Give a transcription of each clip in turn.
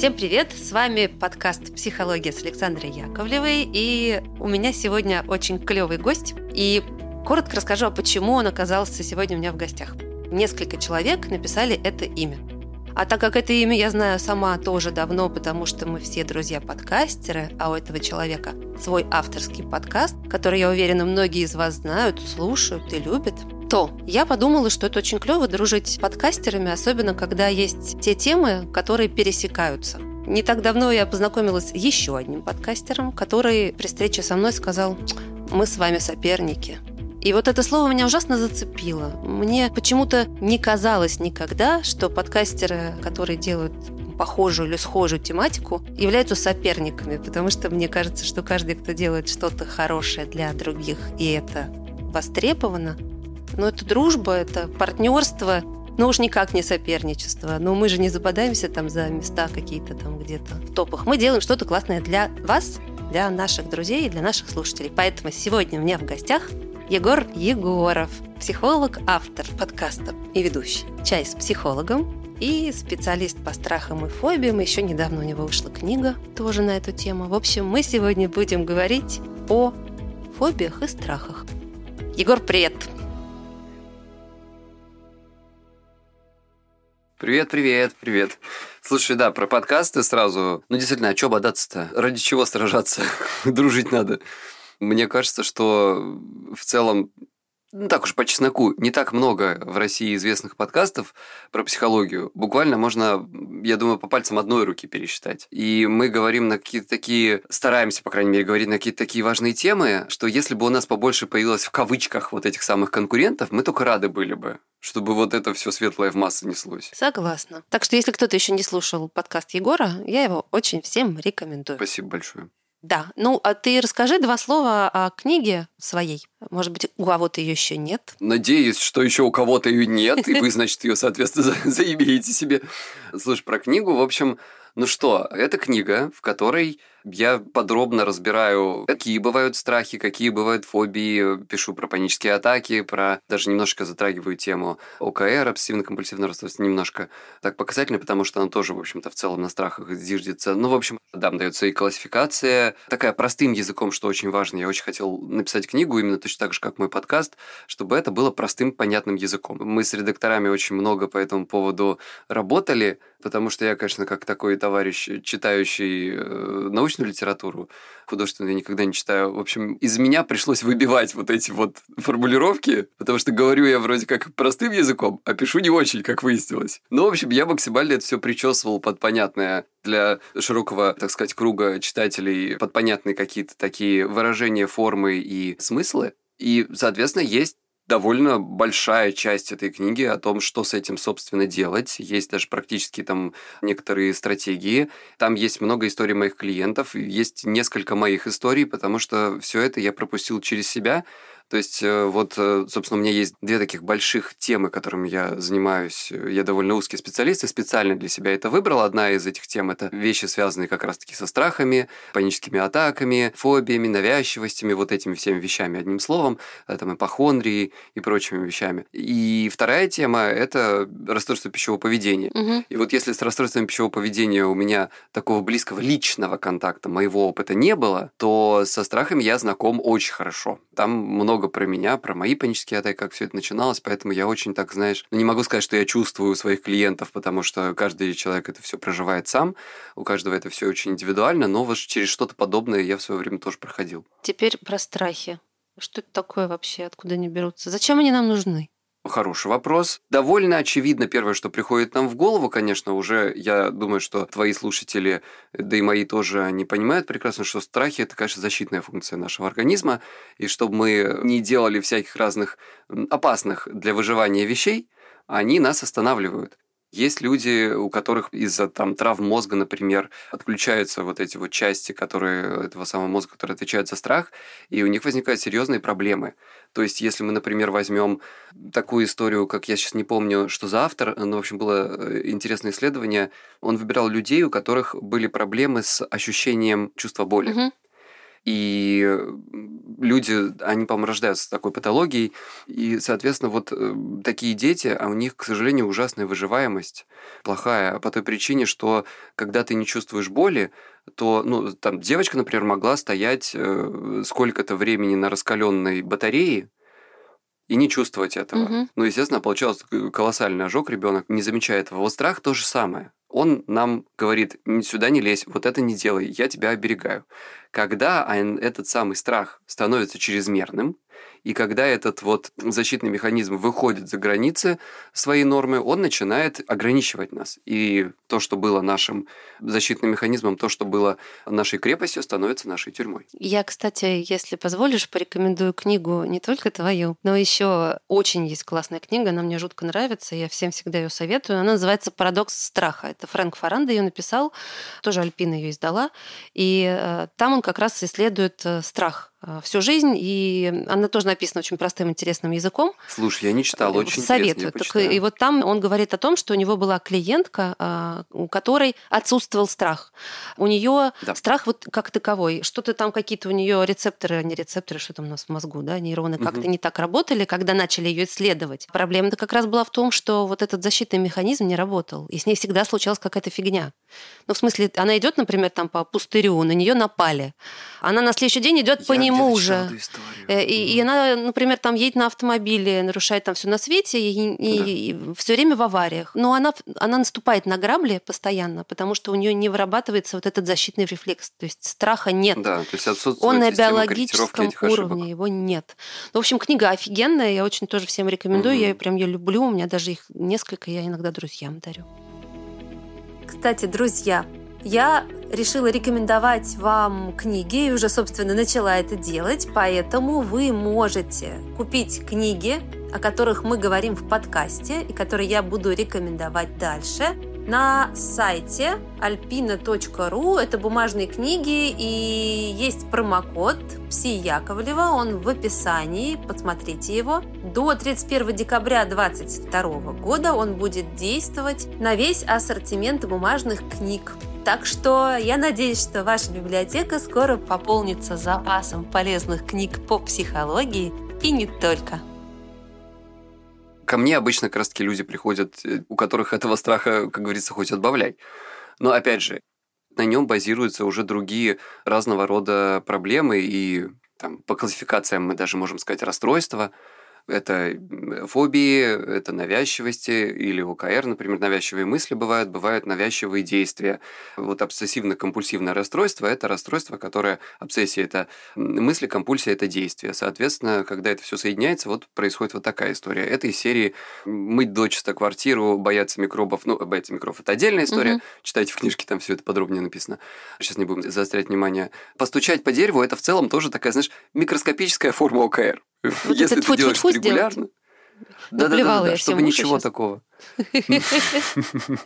Всем привет! С вами подкаст «Психология» с Александрой Яковлевой. И у меня сегодня очень клевый гость. И коротко расскажу, а почему он оказался сегодня у меня в гостях. Несколько человек написали это имя. А так как это имя я знаю сама тоже давно, потому что мы все друзья-подкастеры, а у этого человека свой авторский подкаст, который, я уверена, многие из вас знают, слушают и любят, то я подумала, что это очень клево дружить с подкастерами, особенно когда есть те темы, которые пересекаются. Не так давно я познакомилась с еще одним подкастером, который при встрече со мной сказал, мы с вами соперники. И вот это слово меня ужасно зацепило. Мне почему-то не казалось никогда, что подкастеры, которые делают похожую или схожую тематику, являются соперниками, потому что мне кажется, что каждый, кто делает что-то хорошее для других, и это востребовано, но это дружба, это партнерство, но уж никак не соперничество. Но мы же не западаемся там за места какие-то там где-то в топах. Мы делаем что-то классное для вас, для наших друзей и для наших слушателей. Поэтому сегодня у меня в гостях Егор Егоров, психолог, автор подкаста и ведущий «Чай с психологом», и специалист по страхам и фобиям. Еще недавно у него вышла книга тоже на эту тему. В общем, мы сегодня будем говорить о фобиях и страхах. Егор, привет! Привет, привет, привет. Слушай, да, про подкасты сразу. Ну, действительно, а что бодаться-то? Ради чего сражаться? Дружить надо. Мне кажется, что в целом ну так уж по чесноку, не так много в России известных подкастов про психологию. Буквально можно, я думаю, по пальцам одной руки пересчитать. И мы говорим на какие-то такие, стараемся, по крайней мере, говорить на какие-то такие важные темы, что если бы у нас побольше появилось в кавычках вот этих самых конкурентов, мы только рады были бы чтобы вот это все светлое в массы неслось. Согласна. Так что если кто-то еще не слушал подкаст Егора, я его очень всем рекомендую. Спасибо большое. Да. Ну, а ты расскажи два слова о книге своей. Может быть, у кого-то ее еще нет. Надеюсь, что еще у кого-то ее нет, и вы, значит, ее, соответственно, заимеете себе. Слушай, про книгу, в общем, ну что, это книга, в которой я подробно разбираю, какие бывают страхи, какие бывают фобии, пишу про панические атаки, про даже немножко затрагиваю тему ОКР, обсессивно-компульсивного расстройства, немножко так показательно, потому что она тоже, в общем-то, в целом на страхах зиждется. Ну, в общем, да, дается и классификация, такая простым языком, что очень важно. Я очень хотел написать книгу именно точно так же, как мой подкаст, чтобы это было простым, понятным языком. Мы с редакторами очень много по этому поводу работали, потому что я, конечно, как такой товарищ, читающий э, научные научную литературу, художественную я никогда не читаю. В общем, из меня пришлось выбивать вот эти вот формулировки, потому что говорю я вроде как простым языком, а пишу не очень, как выяснилось. Ну, в общем, я максимально это все причесывал под понятное для широкого, так сказать, круга читателей, под понятные какие-то такие выражения, формы и смыслы. И, соответственно, есть довольно большая часть этой книги о том, что с этим, собственно, делать. Есть даже практически там некоторые стратегии. Там есть много историй моих клиентов, есть несколько моих историй, потому что все это я пропустил через себя, то есть, э, вот, э, собственно, у меня есть две таких больших темы, которыми я занимаюсь. Я довольно узкий специалист и специально для себя это выбрал. Одна из этих тем – это вещи, связанные как раз-таки со страхами, паническими атаками, фобиями, навязчивостями, вот этими всеми вещами, одним словом, э, там, эпохондрией и прочими вещами. И вторая тема – это расстройство пищевого поведения. Угу. И вот если с расстройством пищевого поведения у меня такого близкого личного контакта, моего опыта не было, то со страхами я знаком очень хорошо. Там много много про меня, про мои панические атаки, как все это начиналось, поэтому я очень так, знаешь, ну, не могу сказать, что я чувствую своих клиентов, потому что каждый человек это все проживает сам, у каждого это все очень индивидуально, но вот через что-то подобное я в свое время тоже проходил. Теперь про страхи. Что это такое вообще, откуда они берутся? Зачем они нам нужны? Хороший вопрос. Довольно очевидно первое, что приходит нам в голову, конечно, уже я думаю, что твои слушатели, да и мои тоже, они понимают прекрасно, что страхи – это, конечно, защитная функция нашего организма, и чтобы мы не делали всяких разных опасных для выживания вещей, они нас останавливают. Есть люди, у которых из-за там травм мозга, например, отключаются вот эти вот части, которые этого самого мозга, которые отвечают за страх, и у них возникают серьезные проблемы. То есть, если мы, например, возьмем такую историю, как я сейчас не помню, что за автор, но, в общем, было э, интересное исследование, он выбирал людей, у которых были проблемы с ощущением чувства боли. Угу. И люди, они, по-моему, рождаются с такой патологией. И, соответственно, вот э, такие дети, а у них, к сожалению, ужасная выживаемость, плохая, по той причине, что когда ты не чувствуешь боли, то, ну, там, девочка, например, могла стоять э, сколько-то времени на раскаленной батарее, и не чувствовать этого. Угу. Ну, естественно, получался колоссальный ожог, ребенок не замечает этого. Вот страх то же самое. Он нам говорит, сюда не лезь, вот это не делай, я тебя оберегаю. Когда этот самый страх становится чрезмерным, и когда этот вот защитный механизм выходит за границы своей нормы, он начинает ограничивать нас. И то, что было нашим защитным механизмом, то, что было нашей крепостью, становится нашей тюрьмой. Я, кстати, если позволишь, порекомендую книгу не только твою, но еще очень есть классная книга, она мне жутко нравится, я всем всегда ее советую. Она называется «Парадокс страха». Это Фрэнк Фаранда ее написал, тоже Альпина ее издала. И э, там он как раз исследует э, страх всю жизнь, и она тоже написана очень простым, интересным языком. Слушай, я не читал, очень Советую. Так, и вот там он говорит о том, что у него была клиентка, а, у которой отсутствовал страх. У нее да. страх вот как таковой. Что-то там какие-то у нее рецепторы, не рецепторы, что там у нас в мозгу, да, нейроны угу. как-то не так работали, когда начали ее исследовать. Проблема-то как раз была в том, что вот этот защитный механизм не работал, и с ней всегда случалась какая-то фигня. Ну, в смысле, она идет, например, там по пустырю, на нее напали. Она на следующий день идет по нему же. Э, и, и она, например, там едет на автомобиле, нарушает там все на свете и, и, да. и все время в авариях. Но она, она наступает на грабли постоянно, потому что у нее не вырабатывается вот этот защитный рефлекс. То есть страха нет. Да, то есть отсутствует Он на биологическом уровне, его нет. Ну, в общем, книга офигенная, я очень тоже всем рекомендую. Угу. Я прям ее люблю. У меня даже их несколько, я иногда друзьям дарю. Кстати, друзья, я решила рекомендовать вам книги и уже, собственно, начала это делать, поэтому вы можете купить книги, о которых мы говорим в подкасте и которые я буду рекомендовать дальше на сайте alpina.ru. Это бумажные книги и есть промокод Пси Яковлева, он в описании, посмотрите его. До 31 декабря 2022 года он будет действовать на весь ассортимент бумажных книг. Так что я надеюсь, что ваша библиотека скоро пополнится запасом полезных книг по психологии и не только. Ко мне обычно как раз таки люди приходят, э, у которых этого страха, как говорится, хоть отбавляй. Но опять же, на нем базируются уже другие разного рода проблемы и там, по классификациям мы даже можем сказать расстройства – это фобии, это навязчивости или ОКР, например, навязчивые мысли бывают, бывают навязчивые действия. Вот обсессивно-компульсивное расстройство – это расстройство, которое, обсессия – это мысли, компульсия – это действие. Соответственно, когда это все соединяется, вот происходит вот такая история. Это из серии «Мыть дочисто квартиру, бояться микробов». Ну, бояться микробов – это отдельная история. Угу. Читайте в книжке, там все это подробнее написано. Сейчас не будем заострять внимание. Постучать по дереву – это в целом тоже такая, знаешь, микроскопическая форма ОКР. Вот Если ты делаешь регулярно. Да, да, да, да, чтобы ничего такого.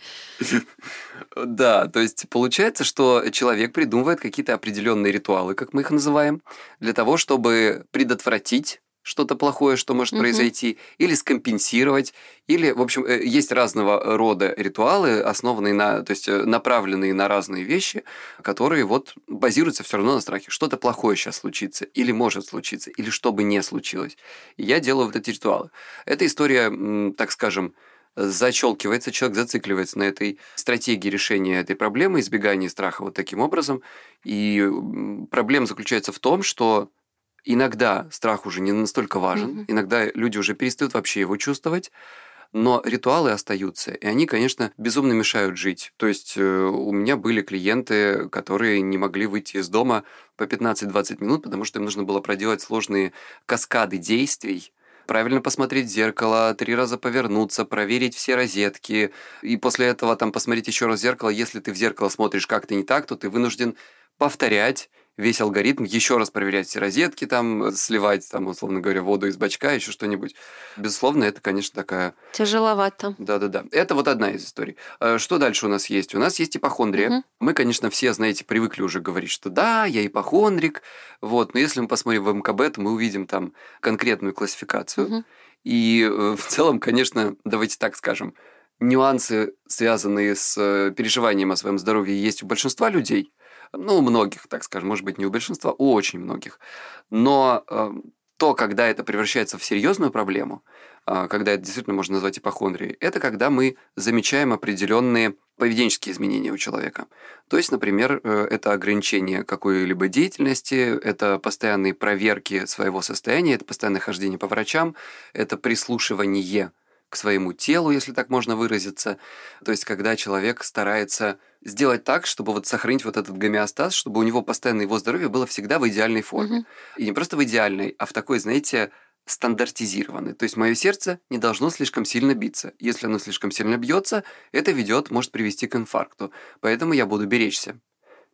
Да, то есть получается, что человек придумывает какие-то определенные ритуалы, как мы их называем, для того, чтобы предотвратить что-то плохое, что может угу. произойти, или скомпенсировать, или, в общем, э, есть разного рода ритуалы, основанные на, то есть э, направленные на разные вещи, которые вот базируются все равно на страхе. Что-то плохое сейчас случится, или может случиться, или что бы не случилось. И я делаю вот эти ритуалы. Эта история, так скажем, зачелкивается, человек зацикливается на этой стратегии решения этой проблемы, избегания страха вот таким образом. И проблема заключается в том, что Иногда страх уже не настолько важен, mm-hmm. иногда люди уже перестают вообще его чувствовать, но ритуалы остаются, и они, конечно, безумно мешают жить. То есть э, у меня были клиенты, которые не могли выйти из дома по 15-20 минут, потому что им нужно было проделать сложные каскады действий, правильно посмотреть в зеркало, три раза повернуться, проверить все розетки, и после этого там посмотреть еще раз в зеркало. Если ты в зеркало смотришь как-то не так, то ты вынужден повторять весь алгоритм, еще раз проверять все розетки, там, сливать, там, условно говоря, воду из бачка, еще что-нибудь. Безусловно, это, конечно, такая... Тяжеловато. Да-да-да. Это вот одна из историй. А что дальше у нас есть? У нас есть ипохондрия. Угу. Мы, конечно, все, знаете, привыкли уже говорить, что да, я ипохондрик, вот, но если мы посмотрим в МКБ, то мы увидим там конкретную классификацию. Угу. И э, в целом, конечно, давайте так скажем, нюансы, связанные с э, переживанием о своем здоровье, есть у большинства людей – Ну, у многих, так скажем, может быть, не у большинства, у очень многих. Но э, то, когда это превращается в серьезную проблему, э, когда это действительно можно назвать ипохондрией, это когда мы замечаем определенные поведенческие изменения у человека. То есть, например, э, это ограничение какой-либо деятельности, это постоянные проверки своего состояния, это постоянное хождение по врачам, это прислушивание к своему телу, если так можно выразиться. То есть, когда человек старается сделать так, чтобы вот сохранить вот этот гомеостаз, чтобы у него постоянно его здоровье было всегда в идеальной форме. Угу. И не просто в идеальной, а в такой, знаете, стандартизированы. То есть мое сердце не должно слишком сильно биться. Если оно слишком сильно бьется, это ведет, может привести к инфаркту. Поэтому я буду беречься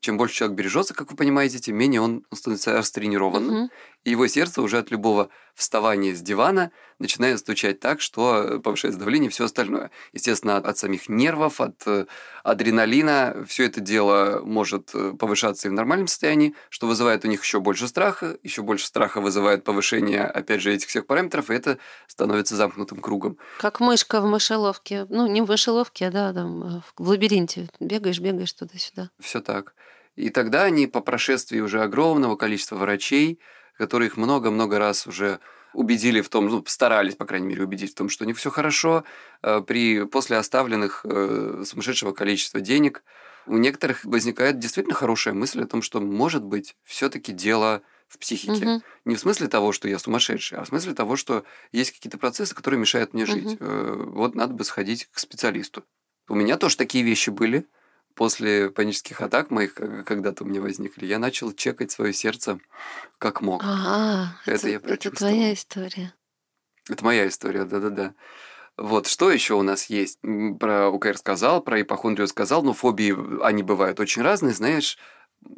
чем больше человек бережется, как вы понимаете, тем менее он становится растренированным. Угу. И его сердце уже от любого вставания с дивана начинает стучать так, что повышается давление и все остальное. Естественно, от, от самих нервов, от э, адреналина все это дело может э, повышаться и в нормальном состоянии, что вызывает у них еще больше страха, еще больше страха вызывает повышение, опять же, этих всех параметров, и это становится замкнутым кругом. Как мышка в мышеловке. Ну, не в мышеловке, а да, там, э, в лабиринте. Бегаешь, бегаешь туда-сюда. Все так. И тогда они по прошествии уже огромного количества врачей, которые их много-много раз уже убедили в том, ну, старались, по крайней мере, убедить в том, что них все хорошо, э, при, после оставленных э, сумасшедшего количества денег, у некоторых возникает действительно хорошая мысль о том, что, может быть, все-таки дело в психике. Угу. Не в смысле того, что я сумасшедший, а в смысле того, что есть какие-то процессы, которые мешают мне жить. Угу. Вот надо бы сходить к специалисту. У меня тоже такие вещи были после панических атак моих, когда-то у меня возникли, я начал чекать свое сердце как мог. Ага, это, это я Это твоя история. Это моя история, да-да-да. Вот, что еще у нас есть? Про УКР сказал, про ипохондрию сказал, но фобии, они бывают очень разные, знаешь,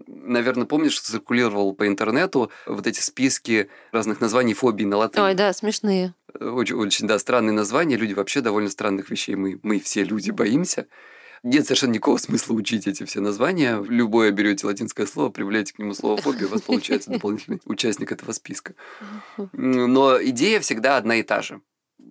наверное, помнишь, циркулировал по интернету вот эти списки разных названий фобий на латыни. Ой, да, смешные. Очень, очень, да, странные названия. Люди вообще довольно странных вещей. Мы, мы все люди боимся. Нет совершенно никакого смысла учить эти все названия. Любое берете латинское слово, прибавляете к нему слово фобия, у вас получается дополнительный участник этого списка. Но идея всегда одна и та же.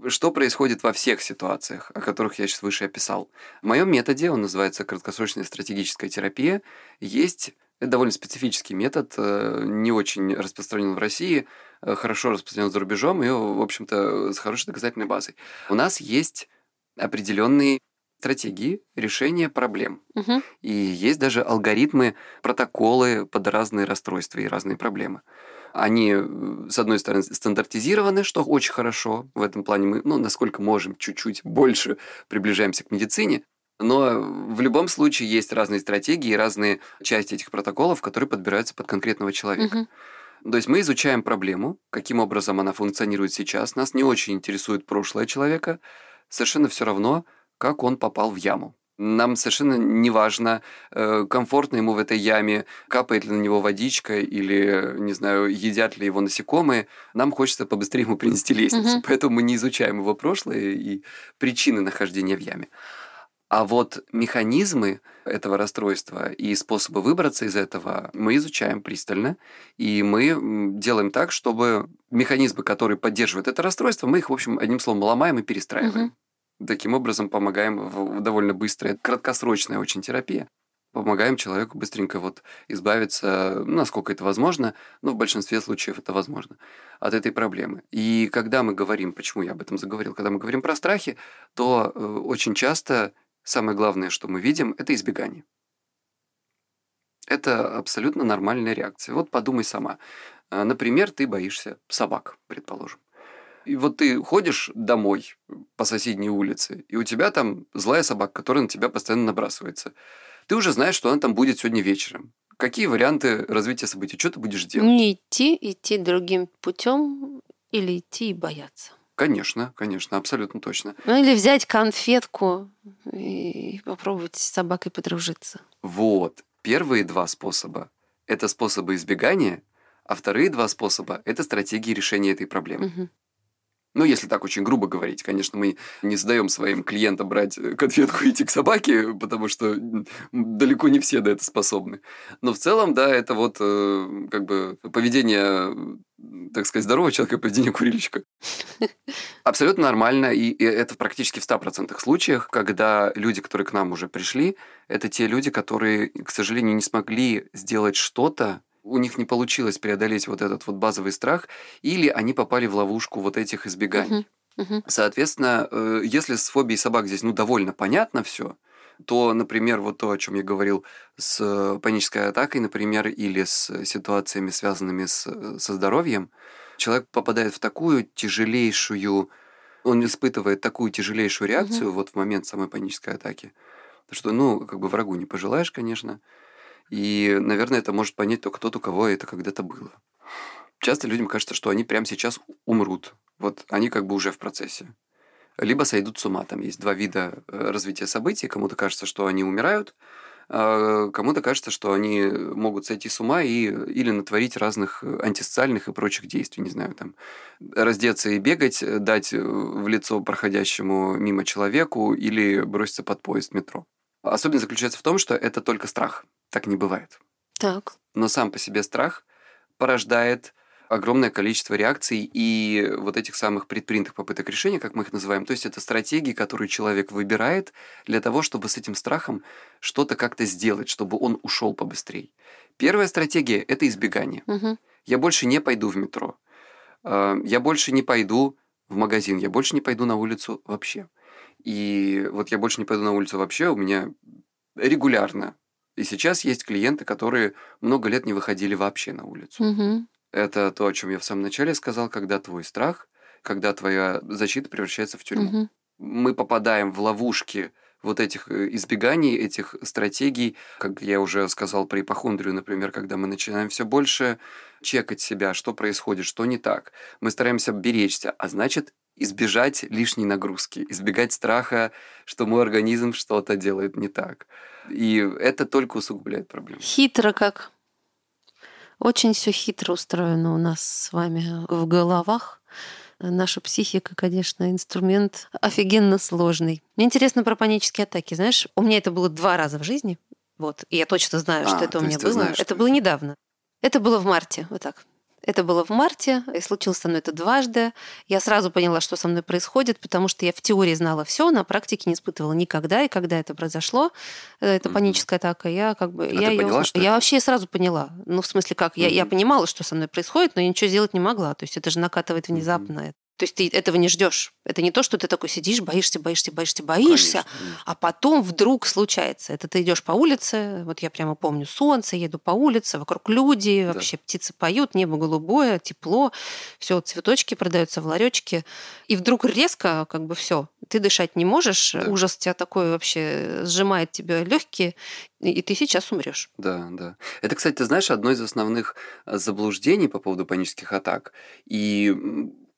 Что происходит во всех ситуациях, о которых я сейчас выше описал? В моем методе, он называется краткосрочная стратегическая терапия, есть это довольно специфический метод, э, не очень распространен в России, э, хорошо распространен за рубежом и, в общем-то, с хорошей доказательной базой. У нас есть определенные стратегии решения проблем. Угу. И есть даже алгоритмы, протоколы под разные расстройства и разные проблемы. Они, э, с одной стороны, стандартизированы, что очень хорошо. В этом плане мы, ну, насколько можем, чуть-чуть больше приближаемся к медицине. Но в любом случае есть разные стратегии и разные части этих протоколов, которые подбираются под конкретного человека. Угу. То есть мы изучаем проблему, каким образом она функционирует сейчас. Нас не очень интересует прошлое человека. Совершенно все равно, как он попал в яму. Нам совершенно не важно, э, комфортно ему в этой яме, капает ли на него водичка или, не знаю, едят ли его насекомые. Нам хочется побыстрее ему принести лестницу. Угу. Поэтому мы не изучаем его прошлое и причины нахождения в яме. А вот механизмы этого расстройства и способы выбраться из этого мы изучаем пристально, и мы делаем так, чтобы механизмы, которые поддерживают это расстройство, мы их, в общем, одним словом, ломаем и перестраиваем. Угу. Таким образом помогаем в довольно быстрая, краткосрочная очень терапия. Помогаем человеку быстренько вот избавиться, насколько это возможно, но в большинстве случаев это возможно, от этой проблемы. И когда мы говорим, почему я об этом заговорил, когда мы говорим про страхи, то э, очень часто самое главное, что мы видим, это избегание. Это абсолютно нормальная реакция. Вот подумай сама. Э, например, ты боишься собак, предположим. И вот ты ходишь домой по соседней улице, и у тебя там злая собака, которая на тебя постоянно набрасывается. Ты уже знаешь, что она там будет сегодня вечером. Какие варианты развития событий? Что ты будешь делать? Не идти, идти другим путем или идти и бояться. Конечно, конечно, абсолютно точно. Ну или взять конфетку и попробовать с собакой подружиться. Вот. Первые два способа – это способы избегания, а вторые два способа – это стратегии решения этой проблемы. Угу. Ну, если так очень грубо говорить, конечно, мы не задаем своим клиентам брать конфетку и идти к собаке, потому что далеко не все до этого способны. Но в целом, да, это вот э, как бы поведение, так сказать, здорового человека, поведение курильщика. Абсолютно нормально, и это практически в 100% случаях, когда люди, которые к нам уже пришли, это те люди, которые, к сожалению, не смогли сделать что-то, у них не получилось преодолеть вот этот вот базовый страх, или они попали в ловушку вот этих избеганий. Соответственно, э, если с фобией собак здесь ну довольно понятно все, то, например, вот то, о чем я говорил с панической атакой, например, или с ситуациями, связанными с, со здоровьем, человек попадает в такую тяжелейшую, он испытывает такую тяжелейшую реакцию угу. вот в момент самой панической атаки, что, ну, как бы врагу не пожелаешь, конечно, и, наверное, это может понять только тот, у кого это когда-то было. Часто людям кажется, что они прямо сейчас умрут. Вот они как бы уже в процессе. Либо сойдут с ума. Там есть два вида э, развития событий. Кому-то кажется, что они умирают, а кому-то кажется, что они могут сойти с ума и, или натворить разных антисоциальных и прочих действий. Не знаю, там, раздеться и бегать, дать в лицо проходящему мимо человеку или броситься под поезд метро. Особенность заключается в том, что это только страх. Так не бывает. Так. Но сам по себе страх порождает огромное количество реакций и вот этих самых предпринятых попыток решения, как мы их называем. То есть это стратегии, которые человек выбирает для того, чтобы с этим страхом что-то как-то сделать, чтобы он ушел побыстрее. Первая стратегия – это избегание. Угу. Я больше не пойду в метро. А, я больше не пойду в магазин. Я больше не пойду на улицу вообще. И вот я больше не пойду на улицу вообще. У меня регулярно и сейчас есть клиенты, которые много лет не выходили вообще на улицу. Угу. Это то, о чем я в самом начале сказал, когда твой страх, когда твоя защита превращается в тюрьму. Угу. Мы попадаем в ловушки вот этих э, избеганий, этих стратегий, как я уже сказал про ипохондрию, например, когда мы начинаем все больше чекать себя, что происходит, что не так. Мы стараемся беречься, а значит избежать лишней нагрузки, избегать страха, что мой организм что-то делает не так. И это только усугубляет проблему. Хитро как. Очень все хитро устроено у нас с вами в головах. Наша психика, конечно, инструмент офигенно сложный. Мне интересно про панические атаки. Знаешь, у меня это было два раза в жизни. Вот. И я точно знаю, что а, это у меня было. Знаешь, это было недавно. Это было в марте, вот так. Это было в марте, и случилось со мной это дважды. Я сразу поняла, что со мной происходит, потому что я в теории знала все, на практике не испытывала никогда. И когда это произошло, э, это mm-hmm. паническая атака, я как бы... А я ты ее, поняла, что я это? вообще сразу поняла. Ну, в смысле, как? Mm-hmm. Я, я понимала, что со мной происходит, но я ничего сделать не могла. То есть это же накатывает внезапно. Mm-hmm. То есть ты этого не ждешь. Это не то, что ты такой сидишь, боишься, боишься, боишься, боишься, Конечно. а потом вдруг случается. Это ты идешь по улице, вот я прямо помню солнце, еду по улице, вокруг люди, Да. вообще птицы поют, небо голубое, тепло, все цветочки продаются в ларечке, и вдруг резко как бы все, ты дышать не можешь, Да. ужас тебя такой вообще сжимает тебе легкие, и ты сейчас умрешь. Да, да. Это, кстати, ты знаешь, одно из основных э, заблуждений по поводу панических атак. И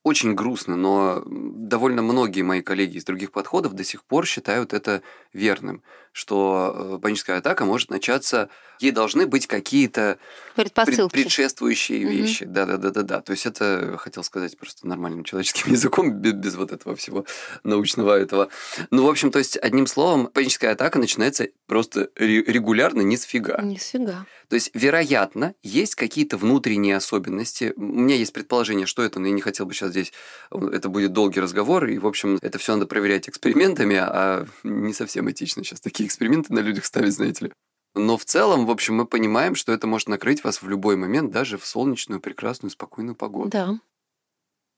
очень грустно, но довольно многие мои коллеги из других подходов до сих пор считают это верным, что э, паническая атака может начаться, ей должны быть какие-то пред- предшествующие вещи. Да, да, да, да, да. То есть это хотел сказать просто нормальным человеческим языком, без, без вот этого всего научного этого. Ну, в общем, то есть, одним словом, паническая атака начинается просто ре- регулярно, ни с фига. Нифига. То есть, вероятно, есть какие-то внутренние особенности. У меня есть предположение, что это, но я не хотел бы сейчас здесь... Это будет долгий разговор, и, в общем, это все надо проверять экспериментами, а не совсем этично сейчас такие эксперименты на людях ставить, знаете ли. Но в целом, в общем, мы понимаем, что это может накрыть вас в любой момент, даже в солнечную, прекрасную, спокойную погоду. Да.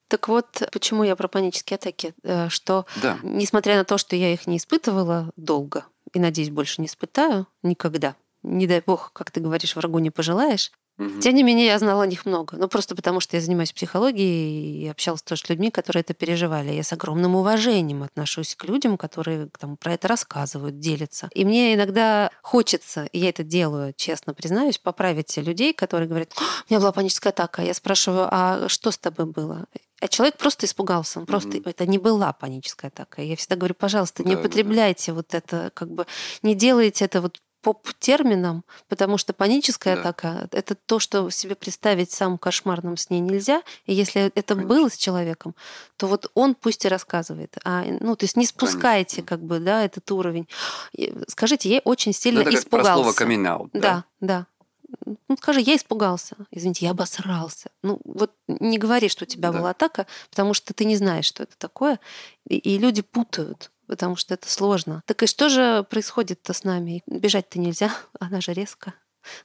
Так вот, почему я про панические атаки? Э, Что Да. несмотря на то, что я их не испытывала долго, и, надеюсь, больше не испытаю никогда, не дай бог, как ты говоришь, врагу не пожелаешь, Мгм. тем не менее, я знала о них много. Ну, просто потому что я занимаюсь психологией и общалась тоже с людьми, которые это переживали. Я с огромным уважением отношусь к людям, которые там, про это рассказывают, делятся. И мне иногда хочется, и я это делаю, честно признаюсь, поправить людей, которые говорят, «А, у меня была паническая атака. Я спрашиваю, а что с тобой было? А человек просто испугался. Он просто... Мгм. Это не была паническая атака. Я всегда говорю, пожалуйста, не Да, да, да. употребляйте вот это, как бы, не делайте это вот поп-термином, потому что паническая Да. атака – это то, что себе представить в самом кошмарном сне нельзя. И если это Конечно. было с человеком, то вот он пусть и рассказывает. А, ну, то есть не спускайте как бы, да, этот уровень. Скажите, я очень Ну, сильно это как про испугался. слово out. Да, да. Ну, скажи, я испугался. Извините, я обосрался. Ну, вот не говори, что у тебя Да. была атака, потому что ты не знаешь, что это такое. И, и люди путают, потому что это сложно. Так и что же происходит-то с нами? Бежать-то нельзя, она же резко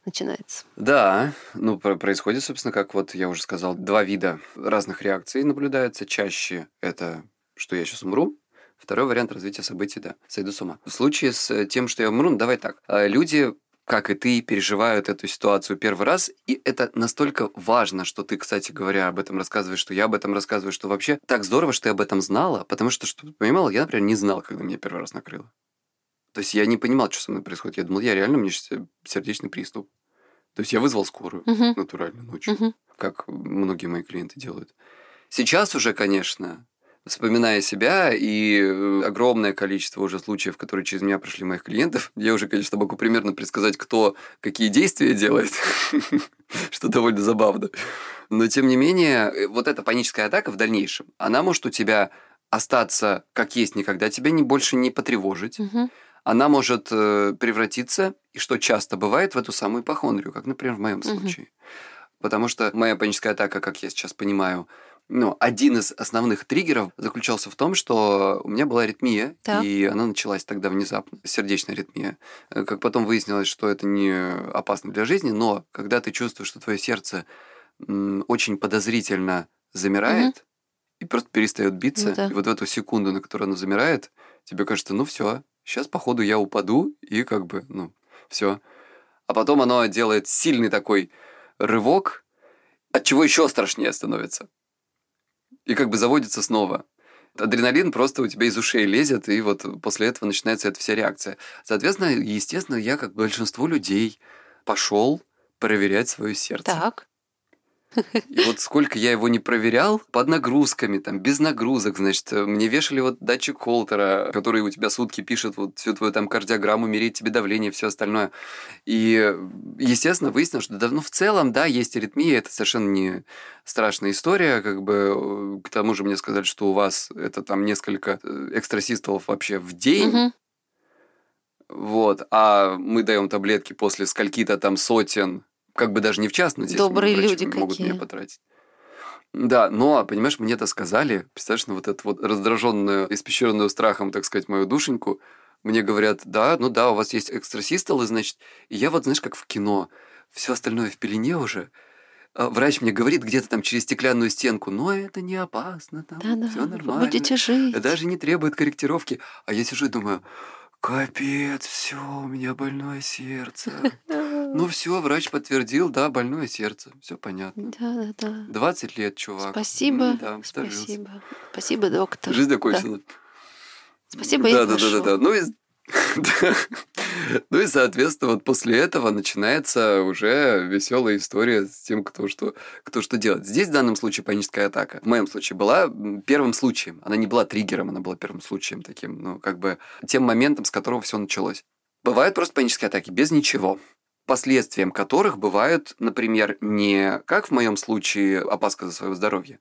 начинается. Да, ну про- происходит, собственно, как вот я уже сказал, два вида разных реакций наблюдаются. Чаще это, что я сейчас умру. Второй вариант развития событий, да, сойду с ума. В случае с э, тем, что я умру, ну давай так. а, Люди, как и ты, переживают эту ситуацию первый раз, и это настолько важно, что ты, кстати говоря, об этом рассказываешь, что я об этом рассказываю, что вообще так здорово, что ты об этом знала, потому что, что ты понимала, я, например, не знал, когда меня первый раз накрыло. То есть я не понимал, что со мной происходит. Я думал, я реально, у меня сейчас сердечный приступ. То есть я вызвал скорую Мгм, натурально ночью, мгм. как многие мои клиенты делают. Сейчас уже, конечно, вспоминая себя и э, огромное количество уже случаев, которые через меня прошли моих клиентов, я уже, конечно, могу примерно предсказать, кто какие действия делает, что довольно забавно. Но, тем не менее, э, вот эта паническая атака в дальнейшем, она может у тебя остаться как есть никогда, тебя не больше не потревожить, она может э, превратиться, и что часто бывает, в эту самую ипохондрию, как, например, в моем случае. Потому что моя паническая атака, как я сейчас понимаю, ну, один из основных триггеров заключался в том, что у меня была аритмия, Так. и она началась тогда внезапно, сердечная аритмия. Э, Как потом выяснилось, что это не опасно для жизни, но когда ты чувствуешь, что твое сердце очень подозрительно замирает и просто перестает биться, Ну да. и вот в эту секунду, на которую оно замирает, тебе кажется, ну все, сейчас, походу, я упаду, и как бы, ну, все. А потом оно делает сильный такой рывок, от чего еще страшнее становится. И как бы заводится снова. Адреналин просто у тебя из ушей лезет, и вот после этого начинается эта вся реакция. Соответственно, естественно, я, как большинство людей, пошел проверять свое сердце. Так. И вот сколько я его не проверял, под нагрузками, там, без нагрузок, значит, э, мне вешали вот датчик Холтера, который у тебя сутки пишет вот всю твою там кардиограмму, меряет тебе давление, все остальное. И, э, естественно, выяснилось, что да, ну, в целом, да, есть аритмия, это совершенно не страшная история, как бы, э, к тому же мне сказали, что у вас это там несколько экстрасистолов вообще в день, вот, а мы даем таблетки после скольки-то там сотен, как бы даже не в час, но здесь Добрые люди могут какие. меня потратить. Да, но, понимаешь, мне это сказали, представляешь, ну вот эту вот раздраженную, испещренную страхом, так сказать, мою душеньку, мне говорят, да, ну да, у вас есть экстрасистолы, значит, и я вот, знаешь, как в кино, все остальное в пелене уже, а врач мне говорит где-то там через стеклянную стенку, но это не опасно, там Да-да, все вы нормально. будете жить. Даже не требует корректировки. А я сижу и думаю, капец, все, у меня больное сердце. Ну все, врач подтвердил, да, больное сердце. Все понятно. Да, да, да. 20 лет, чувак. Спасибо. Да, спасибо. Спасибо, доктор. Жизнь окончена. Спасибо, и да, да, да, да, да. Ну да. ну и, соответственно, вот после этого начинается уже веселая история с тем, кто что, кто что делает. Здесь в данном случае паническая атака. В моем случае была первым случаем. Она не была триггером, она была первым случаем таким, ну, как бы тем моментом, с которого все началось. Бывают просто панические атаки без ничего последствием которых бывают, например, не как в моем случае опаска за свое здоровье,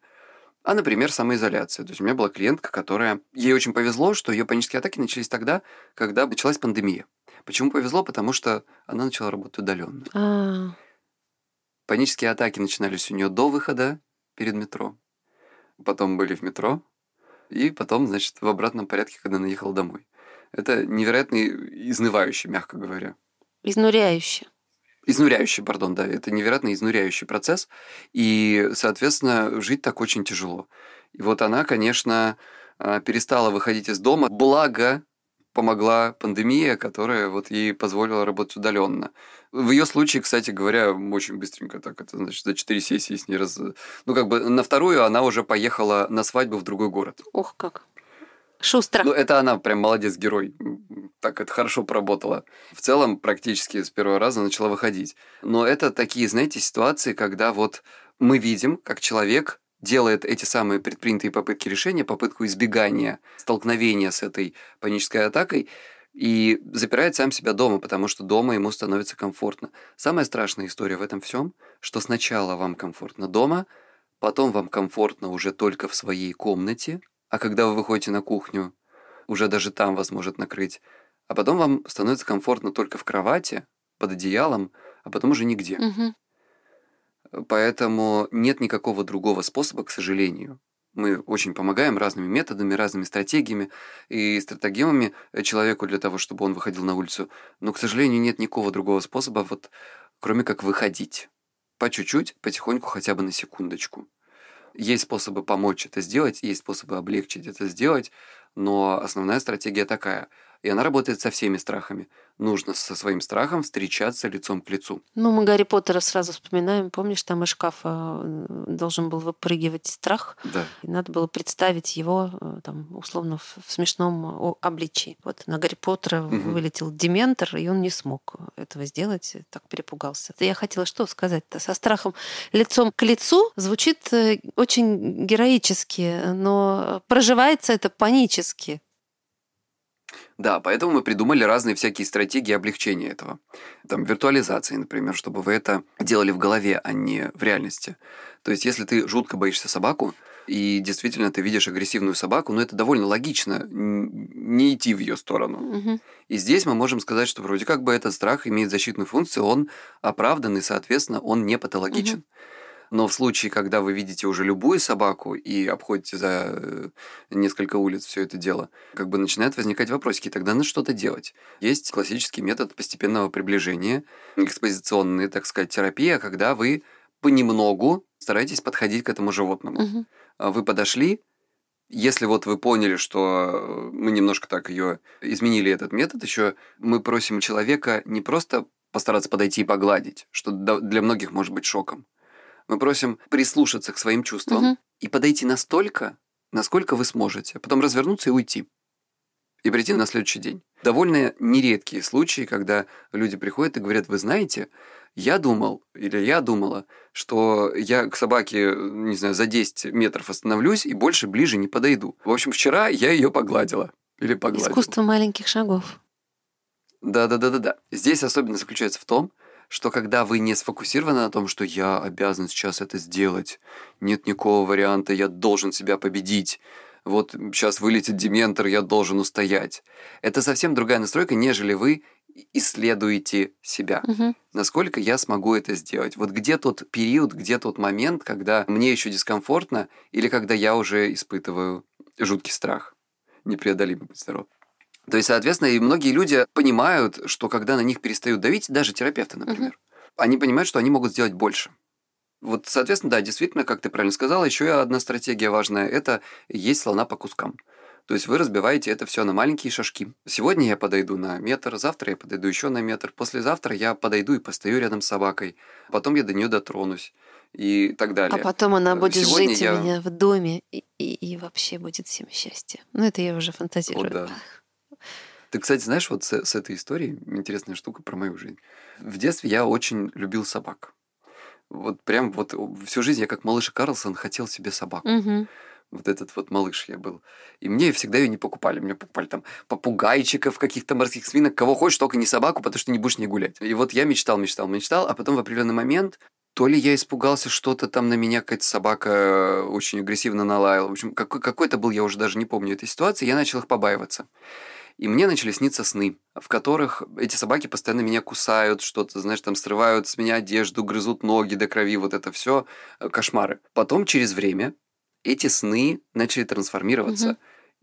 а, например, самоизоляция. То есть у меня была клиентка, которая... Ей очень повезло, что ее панические атаки начались тогда, когда началась пандемия. Почему повезло? Потому что она начала работать удаленно. А, Панические атаки начинались у нее до выхода перед метро. Потом были в метро. И потом, значит, в обратном порядке, когда она ехала домой. Это невероятно изнывающий, мягко говоря. изнуряюще. Изнуряющий, пардон, да, это невероятно изнуряющий процесс, и, соответственно, жить так очень тяжело. И вот она, конечно, а, перестала выходить из дома, благо помогла пандемия, которая вот ей позволила работать удаленно. В ее случае, кстати говоря, очень быстренько так, это значит, за 4 сессии с ней раз... Ну, как бы на вторую она уже поехала на свадьбу в другой город. Ох, как. Шустро. Ну, это она прям молодец-герой. Так это хорошо поработала. В целом, практически с первого раза начала выходить. Но это такие, знаете, ситуации, когда вот мы видим, как человек делает эти самые предпринятые попытки решения, попытку избегания столкновения с этой панической атакой, и запирает сам себя дома, потому что дома ему становится комфортно. Самая страшная история в этом всем, что сначала вам комфортно дома, потом вам комфортно уже только в своей комнате, а когда вы выходите на кухню, уже даже там вас может накрыть, а потом вам становится комфортно только в кровати, под одеялом, а потом уже нигде. Угу. Поэтому нет никакого другого способа, к сожалению. Мы очень помогаем разными методами, разными стратегиями и стратегемами человеку для того, чтобы он выходил на улицу. Но, к сожалению, нет никакого другого способа, вот, кроме как выходить. По чуть-чуть, потихоньку, хотя бы на секундочку. Есть способы помочь это сделать, есть способы облегчить это сделать, но основная стратегия такая – и она работает со всеми страхами. Нужно со своим страхом встречаться лицом к лицу. Ну, мы Гарри Поттера сразу вспоминаем. Помнишь, там из шкафа э, должен был выпрыгивать страх. Да. И надо было представить его э, там, условно в, смешном обличии. Вот на Гарри Поттера угу. вылетел Дементор, и он не смог этого сделать, так перепугался. Я хотела что сказать-то? Со страхом лицом к лицу звучит э, очень героически, но проживается это панически. Да, поэтому мы придумали разные всякие стратегии облегчения этого. Там виртуализации, например, чтобы вы это делали в голове, а не в реальности. То есть, если ты жутко боишься собаку, и действительно ты видишь агрессивную собаку, но это довольно логично не идти в ее сторону. Угу. И здесь мы можем сказать, что вроде как бы этот страх имеет защитную функцию, он оправдан, и, соответственно, он не патологичен. Угу. Но в случае, когда вы видите уже любую собаку и обходите за э, несколько улиц все это дело, как бы начинают возникать вопросики, тогда надо что-то делать. Есть классический метод постепенного приближения, экспозиционная, так сказать, терапия, когда вы понемногу стараетесь подходить к этому животному. Угу. Вы подошли, если вот вы поняли, что мы немножко так ее изменили этот метод, еще мы просим человека не просто постараться подойти и погладить, что для многих может быть шоком, мы просим прислушаться к своим чувствам угу. и подойти настолько, насколько вы сможете, а потом развернуться и уйти. И прийти на следующий день. Довольно нередкие случаи, когда люди приходят и говорят, вы знаете, я думал, или я думала, что я к собаке, не знаю, за 10 метров остановлюсь и больше ближе не подойду. В общем, вчера я ее погладила. Или погладила. Искусство маленьких шагов. Да-да-да-да-да. Здесь особенность заключается в том, что когда вы не сфокусированы на том, что я обязан сейчас это сделать, нет никакого варианта, я должен себя победить, вот сейчас вылетит дементор, я должен устоять. Это совсем другая настройка, нежели вы исследуете себя. Угу. Насколько я смогу это сделать? Вот где тот период, где тот момент, когда мне еще дискомфортно, или когда я уже испытываю жуткий страх, непреодолимый, будь здоров. То есть, соответственно, и многие люди понимают, что когда на них перестают давить, даже терапевты, например, угу. они понимают, что они могут сделать больше. Вот, соответственно, да, действительно, как ты правильно сказала, еще одна стратегия важная – это есть слона по кускам. То есть вы разбиваете это все на маленькие шажки. Сегодня я подойду на метр, завтра я подойду еще на метр, послезавтра я подойду и постою рядом с собакой, потом я до нее дотронусь и так далее. А потом она будет Сегодня жить я... у меня в доме и, и, и вообще будет всем счастье. Ну, это я уже фантазирую. О, да. Ты, кстати, знаешь, вот с, с этой историей интересная штука про мою жизнь. В детстве я очень любил собак. Вот прям вот всю жизнь я как малыш Карлсон хотел себе собаку. Угу. Вот этот вот малыш я был. И мне всегда ее не покупали. Мне покупали там попугайчиков, каких-то морских свинок, кого хочешь, только не собаку, потому что не будешь не гулять. И вот я мечтал, мечтал, мечтал, а потом в определенный момент то ли я испугался, что-то там на меня какая-то собака э, очень агрессивно налаяла. В общем, какой- какой-то был, я уже даже не помню этой ситуации, я начал их побаиваться. И мне начали сниться сны, в которых эти собаки постоянно меня кусают, что-то, знаешь, там срывают с меня одежду, грызут ноги до крови, вот это все кошмары. Потом через время эти сны начали трансформироваться. Мгм.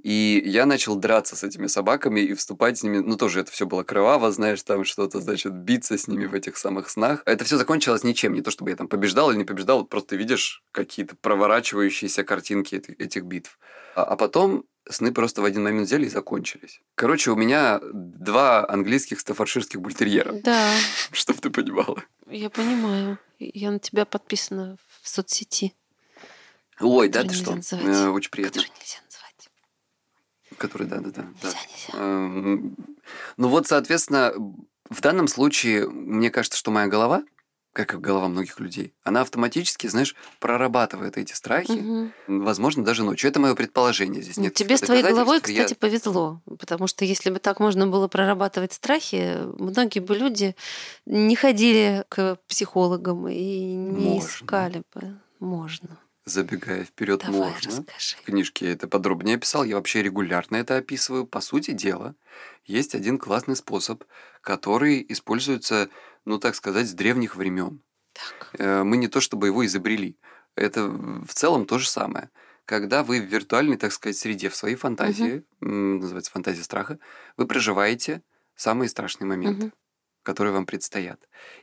И я начал драться с этими собаками и вступать с ними. Ну, тоже это все было кроваво, знаешь, там что-то, значит, биться с ними в этих самых снах. Это все закончилось ничем. Не то, чтобы я там побеждал или не побеждал, вот просто видишь какие-то проворачивающиеся картинки эти- этих битв. А, а потом сны просто в один момент взяли и закончились. Короче, у меня два английских стаффордширских бультерьера, Да, чтобы ты понимала. я понимаю. Я на тебя подписана в соцсети, Ой, да, ты что? называть. Э, Очень приятно. которую нельзя. Который, да, да, да. да. Нельзя, Ну вот, соответственно, в данном случае, мне кажется, что моя голова, как и голова многих людей, она автоматически, знаешь, прорабатывает эти страхи, угу. возможно, даже ночью. Это мое предположение. Здесь нет Тебе с твоей головой, кстати, я... повезло, потому что если бы так можно было прорабатывать страхи, многие бы люди не ходили к психологам и не можно. искали бы. Можно забегая вперед, можно. Расскажи. В книжке я это подробнее описал. Я вообще регулярно это описываю. По сути дела, есть один классный способ, который используется, ну так сказать, с древних времен. Так. Э, мы не то чтобы его изобрели. Это в целом то же самое. Когда вы в виртуальной, так сказать, среде, в своей фантазии, угу. называется фантазия страха, вы проживаете самые страшные моменты. Угу которые вам предстоят.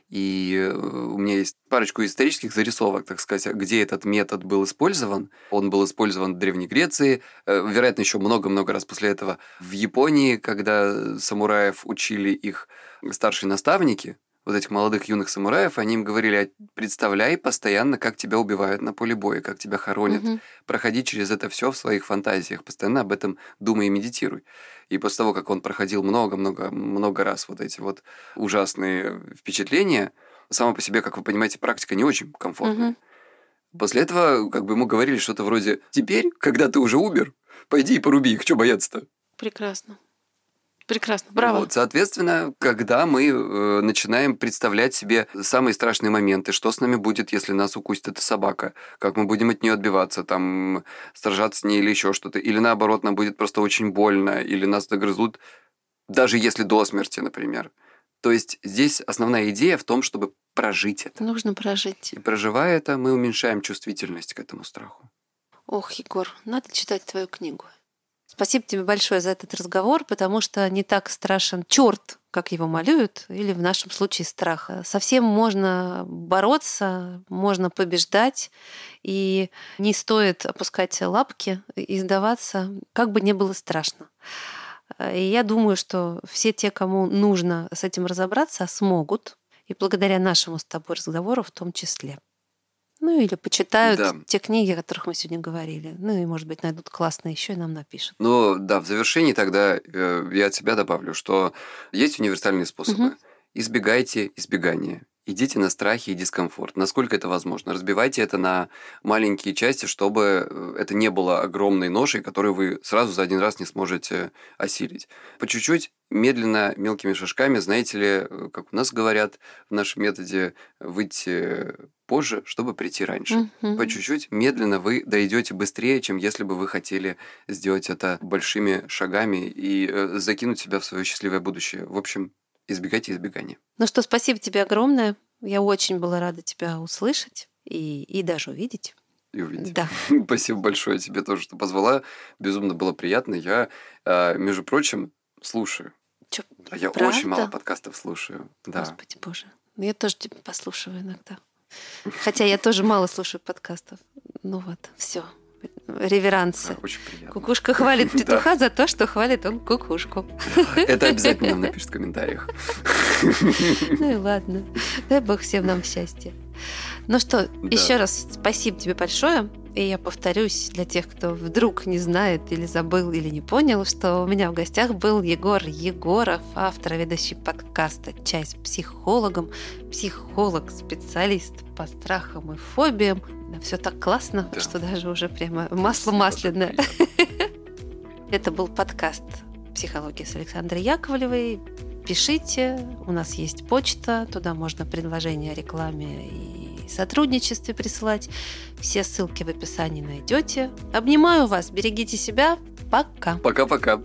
И э, у меня есть парочку исторических зарисовок, так сказать, где этот метод был использован. Он был использован в Древней Греции, э, вероятно, еще много-много раз после этого в Японии, когда самураев учили их старшие наставники, вот этих молодых юных самураев, они им говорили, представляй постоянно, как тебя убивают на поле боя, как тебя хоронят. Угу. Проходи через это все в своих фантазиях, постоянно об этом думай и медитируй. И после того, как он проходил много-много-много раз вот эти вот ужасные впечатления, сама по себе, как вы понимаете, практика не очень комфортная. Угу. После этого как бы ему говорили что-то вроде «Теперь, когда ты уже умер, пойди и поруби их, что бояться-то?» Прекрасно. Прекрасно, браво. Вот, соответственно, когда мы э, начинаем представлять себе самые страшные моменты, что с нами будет, если нас укусит эта собака, как мы будем от нее отбиваться, там, сражаться с ней или еще что-то, или наоборот, нам будет просто очень больно, или нас догрызут, даже если до смерти, например. То есть здесь основная идея в том, чтобы прожить это. Нужно прожить. И проживая это, мы уменьшаем чувствительность к этому страху. Ох, Егор, надо читать твою книгу. Спасибо тебе большое за этот разговор, потому что не так страшен черт, как его малюют, или в нашем случае страх. Совсем можно бороться, можно побеждать, и не стоит опускать лапки и сдаваться, как бы не было страшно. И я думаю, что все те, кому нужно с этим разобраться, смогут, и благодаря нашему с тобой разговору в том числе. Ну или почитают да. те книги, о которых мы сегодня говорили. Ну и, может быть, найдут классные еще и нам напишут. Ну да, в завершении тогда э, я от себя добавлю, что есть универсальные способы. Угу. Избегайте избегания. Идите на страхи и дискомфорт, насколько это возможно. Разбивайте это на маленькие части, чтобы э, это не было огромной ношей, которую вы сразу за один раз не сможете осилить. По чуть-чуть, медленно, мелкими шажками, знаете ли, э, как у нас говорят в нашем методе, выйти позже, чтобы прийти раньше. Mm-hmm. По чуть-чуть, медленно вы дойдете быстрее, чем если бы вы хотели сделать это большими шагами и э, закинуть себя в свое счастливое будущее. В общем, избегайте избегания. Ну что, спасибо тебе огромное. Я очень была рада тебя услышать и, и даже увидеть. И увидеть. Да. Спасибо большое тебе тоже, что позвала. Безумно было приятно. Я, а, между прочим, слушаю. Чё, а я правда? очень мало подкастов слушаю. Да. Господи боже. Я тоже тебя послушаю иногда. Хотя я тоже мало слушаю подкастов. Ну вот, все реверансы. Очень приятно. Кукушка хвалит петуха за то, что хвалит он кукушку. Это обязательно нам напишет в комментариях. Ну и ладно. Дай бог всем нам счастья. Ну что, еще раз спасибо тебе большое. И я повторюсь для тех, кто вдруг не знает или забыл, или не понял, что у меня в гостях был Егор Егоров, автор ведущий подкаста «Чай с психологом», психолог, специалист по страхам и фобиям. Да, все так классно, да. что даже уже прямо масло масляное. Это был подкаст «Психология» с Александрой Яковлевой. Пишите, у нас есть почта, туда можно предложения о рекламе и сотрудничестве присылать. Все ссылки в описании найдете. Обнимаю вас, берегите себя. Пока. Пока-пока.